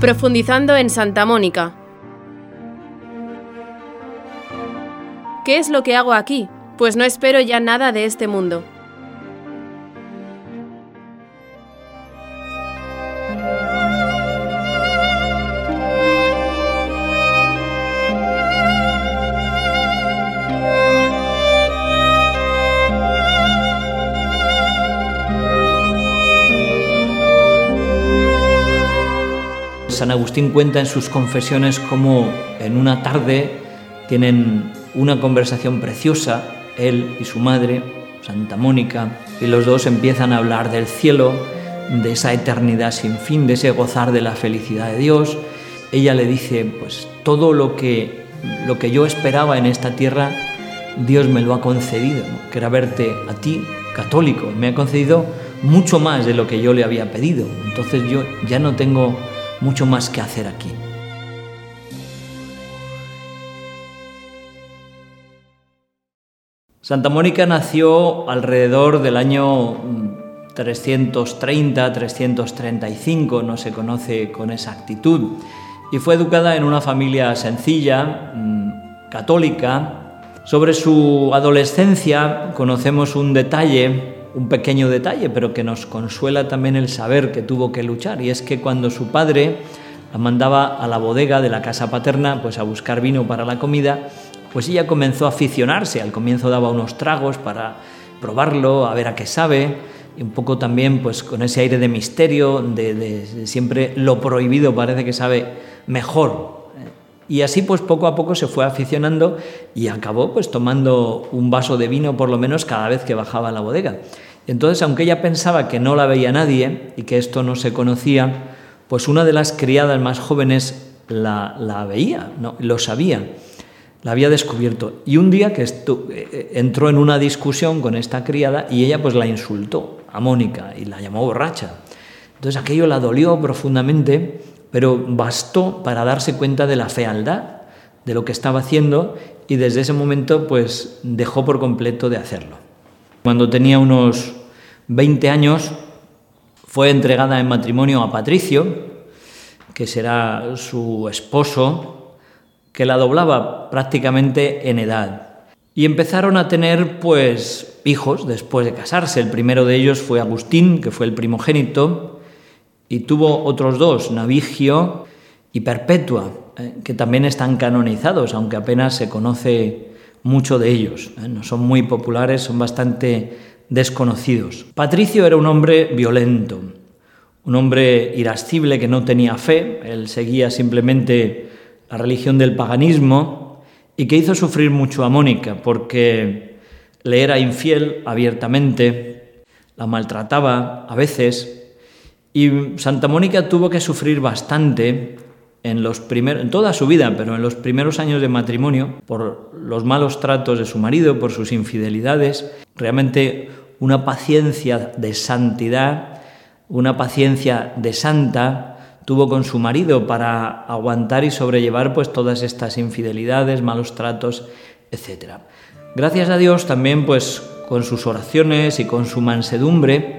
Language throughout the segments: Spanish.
Profundizando en Santa Mónica. ¿Qué es lo que hago aquí? Pues no espero ya nada de este mundo. San Agustín cuenta en sus confesiones cómo en una tarde tienen una conversación preciosa, él y su madre, Santa Mónica, y los dos empiezan a hablar del cielo, de esa eternidad sin fin, de ese gozar de la felicidad de Dios. Ella le dice, pues todo lo que, lo que yo esperaba en esta tierra, Dios me lo ha concedido, que era verte a ti, católico, me ha concedido mucho más de lo que yo le había pedido. Entonces yo ya no tengo mucho más que hacer aquí. Santa Mónica nació alrededor del año 330-335, no se conoce con exactitud, y fue educada en una familia sencilla, mm, católica. Sobre su adolescencia conocemos un detalle un pequeño detalle, pero que nos consuela también el saber que tuvo que luchar, y es que cuando su padre la mandaba a la bodega de la casa paterna pues a buscar vino para la comida, pues ella comenzó a aficionarse, al comienzo daba unos tragos para probarlo, a ver a qué sabe, y un poco también pues con ese aire de misterio, de, de siempre lo prohibido parece que sabe mejor, y así pues poco a poco se fue aficionando y acabó pues tomando un vaso de vino por lo menos cada vez que bajaba a la bodega. Entonces, aunque ella pensaba que no la veía nadie y que esto no se conocía, pues una de las criadas más jóvenes la, veía, ¿no? lo sabía, la había descubierto. Y un día que eh, eh, entró en una discusión con esta criada y ella pues la insultó a Mónica y la llamó borracha. Entonces aquello la dolió profundamente pero bastó para darse cuenta de la fealdad de lo que estaba haciendo y desde ese momento pues dejó por completo de hacerlo. Cuando tenía unos 20 años fue entregada en matrimonio a Patricio, que será su esposo, que la doblaba prácticamente en edad. Y empezaron a tener pues hijos después de casarse. El primero de ellos fue Agustín, que fue el primogénito, y tuvo otros dos, Navigio y Perpetua, eh, que también están canonizados, aunque apenas se conoce mucho de ellos. Eh, no son muy populares, son bastante desconocidos. Patricio era un hombre violento, un hombre irascible que no tenía fe, él seguía simplemente la religión del paganismo y que hizo sufrir mucho a Mónica porque le era infiel abiertamente, la maltrataba a veces y Santa Mónica tuvo que sufrir bastante en, los primeros, en toda su vida, pero en los primeros años de matrimonio, por los malos tratos de su marido, por sus infidelidades, realmente una paciencia de santidad, una paciencia de santa tuvo con su marido para aguantar y sobrellevar pues todas estas infidelidades, malos tratos, etc. Gracias a Dios también pues con sus oraciones y con su mansedumbre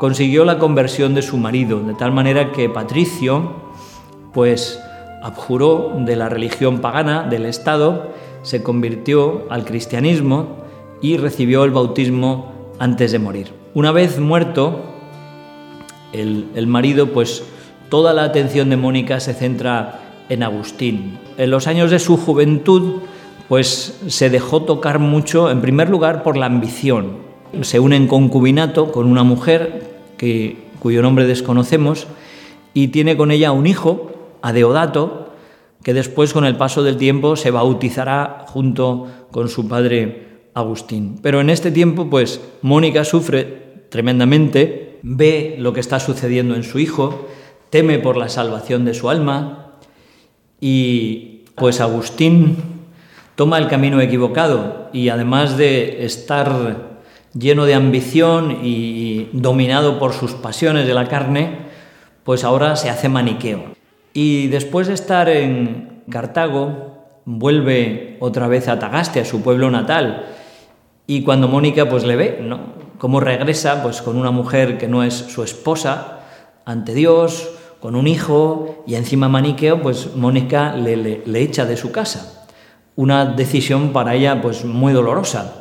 consiguió la conversión de su marido, de tal manera que Patricio, pues, abjuró de la religión pagana del Estado, se convirtió al cristianismo y recibió el bautismo antes de morir. Una vez muerto el, el marido, pues toda la atención de Mónica se centra en Agustín. En los años de su juventud, pues se dejó tocar mucho, en primer lugar, por la ambición. Se une en concubinato con una mujer cuyo nombre desconocemos, y tiene con ella un hijo, Adeodato, que después con el paso del tiempo se bautizará junto con su padre Agustín. Pero en este tiempo, pues Mónica sufre tremendamente, ve lo que está sucediendo en su hijo, teme por la salvación de su alma y pues Agustín toma el camino equivocado y además de estar lleno de ambición y dominado por sus pasiones de la carne, pues ahora se hace maniqueo. Y después de estar en Cartago, vuelve otra vez a Tagaste, a su pueblo natal. Y cuando Mónica pues le ve, ¿no? Cómo regresa pues con una mujer que no es su esposa ante Dios, con un hijo y encima maniqueo, pues Mónica le, le, echa de su casa. Una decisión para ella pues muy dolorosa.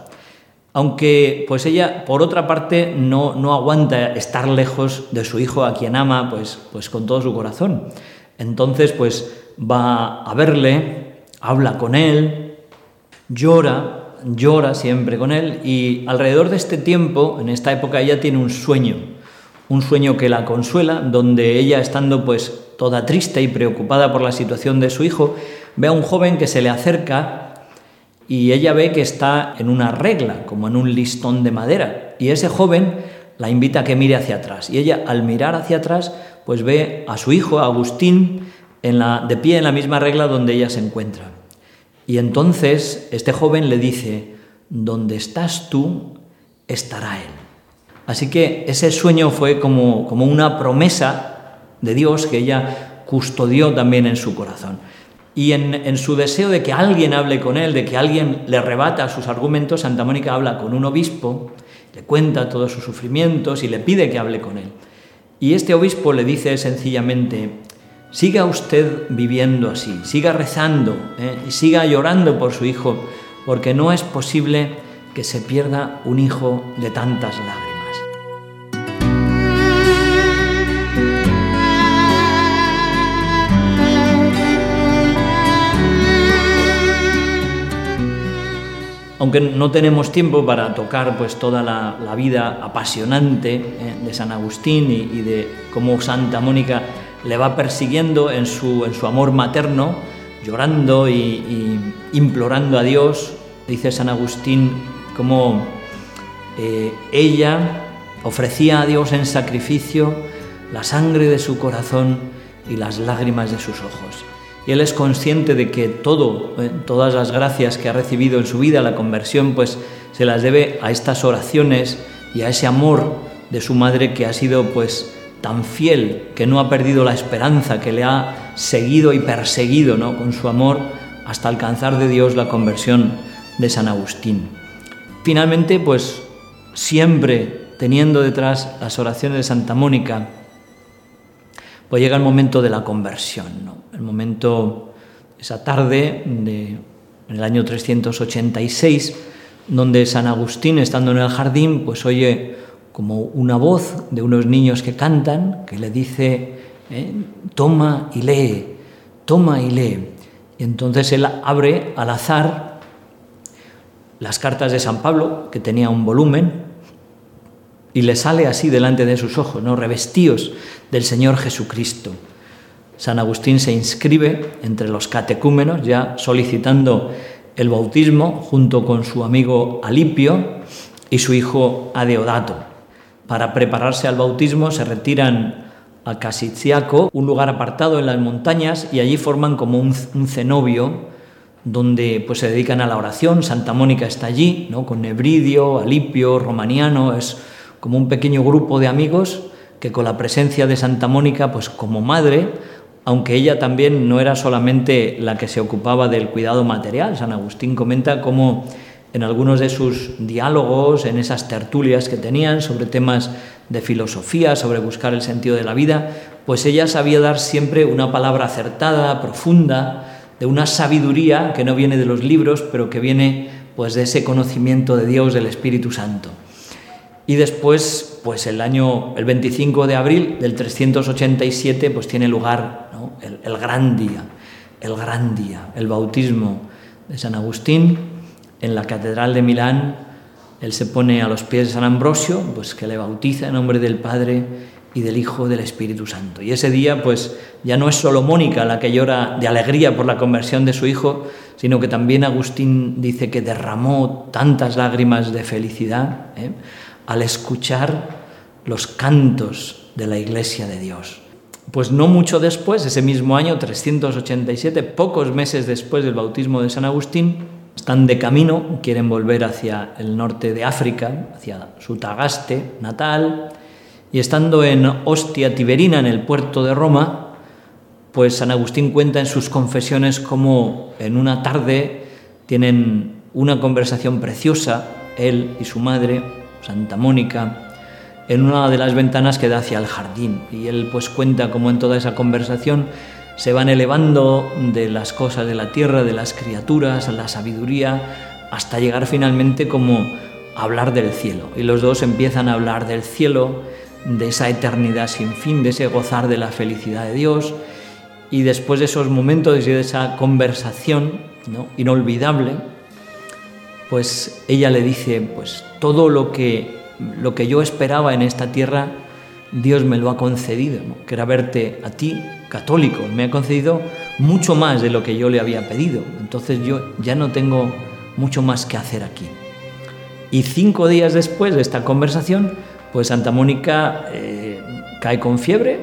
Aunque pues ella, por otra parte, no, no aguanta estar lejos de su hijo a quien ama pues, pues con todo su corazón. Entonces pues va a verle, habla con él, llora, llora siempre con él y alrededor de este tiempo, en esta época, ella tiene un sueño un sueño que la consuela, donde ella estando pues toda triste y preocupada por la situación de su hijo, ve a un joven que se le acerca y ella ve que está en una regla, como en un listón de madera, y ese joven la invita a que mire hacia atrás. Y ella al mirar hacia atrás, pues ve a su hijo, Agustín, de pie en la misma regla donde ella se encuentra. Y entonces este joven le dice, donde estás tú, estará él. Así que ese sueño fue como, como una promesa de Dios que ella custodió también en su corazón. Y en, su deseo de que alguien hable con él, de que alguien le rebata sus argumentos, Santa Mónica habla con un obispo, le cuenta todos sus sufrimientos y le pide que hable con él. Y este obispo le dice sencillamente, siga usted viviendo así, siga rezando ¿eh? y siga llorando por su hijo, porque no es posible que se pierda un hijo de tantas lágrimas. Aunque no tenemos tiempo para tocar pues toda la, vida apasionante eh, de San Agustín y, de cómo Santa Mónica le va persiguiendo en su, en su amor materno, llorando y, implorando a Dios, dice San Agustín, cómo eh, ella ofrecía a Dios en sacrificio la sangre de su corazón y las lágrimas de sus ojos él es consciente de que eh, todas las gracias que ha recibido en su vida, la conversión, pues se las debe a estas oraciones y a ese amor de su madre que ha sido pues tan fiel, que no ha perdido la esperanza, que le ha seguido y perseguido ¿no? con su amor hasta alcanzar de Dios la conversión de San Agustín. Finalmente, pues siempre teniendo detrás las oraciones de Santa Mónica, pues llega el momento de la conversión, ¿no? El momento, esa tarde de, en el año 386, donde San Agustín, estando en el jardín, pues oye como una voz de unos niños que cantan, que le dice, ¿eh? toma y lee, toma y lee. Y entonces él abre al azar las cartas de San Pablo, que tenía un volumen, y le sale así delante de sus ojos, ¿no? revestíos del Señor Jesucristo. San Agustín se inscribe entre los catecúmenos ya solicitando el bautismo junto con su amigo Alipio y su hijo Adeodato. Para prepararse al bautismo se retiran a Casiziaco, un lugar apartado en las montañas, y allí forman como un, cenobio donde pues, se dedican a la oración. Santa Mónica está allí, ¿no? con Nebridio, Alipio, Romaniano, es como un pequeño grupo de amigos que con la presencia de Santa Mónica, pues como madre, aunque ella también no era solamente la que se ocupaba del cuidado material, San Agustín comenta cómo en algunos de sus diálogos, en esas tertulias que tenían sobre temas de filosofía, sobre buscar el sentido de la vida, pues ella sabía dar siempre una palabra acertada, profunda, de una sabiduría que no viene de los libros, pero que viene pues de ese conocimiento de Dios, del Espíritu Santo. Y después, pues el año, el 25 de abril del 387, pues tiene lugar el, gran día, el gran día, el bautismo de San Agustín en la Catedral de Milán. Él se pone a los pies de San Ambrosio, pues que le bautiza en nombre del Padre y del Hijo del Espíritu Santo. Y ese día, pues ya no es solo Mónica la que llora de alegría por la conversión de su hijo, sino que también Agustín dice que derramó tantas lágrimas de felicidad. ¿eh? al escuchar los cantos de la Iglesia de Dios. Pues no mucho después, ese mismo año, 387, pocos meses después del bautismo de San Agustín, están de camino, quieren volver hacia el norte de África, hacia su Tagaste natal, y estando en Ostia Tiberina, en el puerto de Roma, pues San Agustín cuenta en sus confesiones cómo en una tarde tienen una conversación preciosa, él y su madre, Santa Mónica, en una de las ventanas que da hacia el jardín. Y él pues cuenta cómo en toda esa conversación se van elevando de las cosas de la tierra, de las criaturas, a la sabiduría, hasta llegar finalmente como a hablar del cielo. Y los dos empiezan a hablar del cielo, de esa eternidad sin fin, de ese gozar de la felicidad de Dios. Y después de esos momentos y de esa conversación ¿no? inolvidable, pues ella le dice, pues todo lo que lo que yo esperaba en esta tierra, Dios me lo ha concedido, que era verte a ti católico, me ha concedido mucho más de lo que yo le había pedido. Entonces yo ya no tengo mucho más que hacer aquí. Y cinco días después de esta conversación, pues Santa Mónica eh, cae con fiebre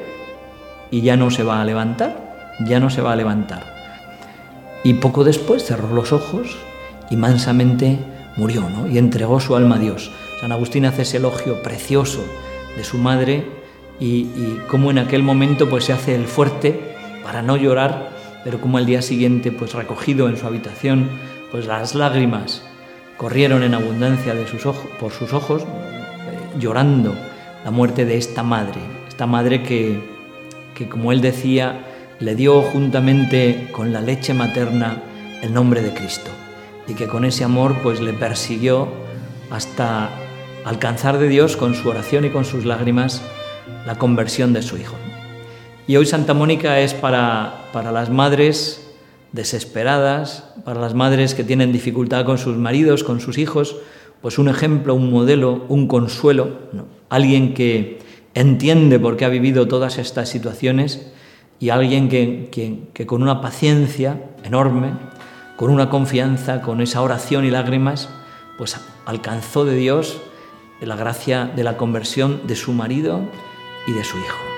y ya no se va a levantar, ya no se va a levantar. Y poco después cerró los ojos y mansamente murió, ¿no? Y entregó su alma a Dios. San Agustín hace ese elogio precioso de su madre y, cómo en aquel momento pues se hace el fuerte para no llorar, pero como al día siguiente pues recogido en su habitación, pues las lágrimas corrieron en abundancia de sus ojos, por sus ojos, eh, llorando la muerte de esta madre, esta madre que, que como él decía, le dio juntamente con la leche materna el nombre de Cristo y que con ese amor pues le persiguió hasta alcanzar de Dios con su oración y con sus lágrimas la conversión de su hijo. Y hoy Santa Mónica es para, para las madres desesperadas, para las madres que tienen dificultad con sus maridos, con sus hijos, pues un ejemplo, un modelo, un consuelo, alguien que entiende por qué ha vivido todas estas situaciones y alguien que, que con una paciencia enorme, con una confianza, con esa oración y lágrimas, pues alcanzó de Dios la gracia de la conversión de su marido y de su hijo.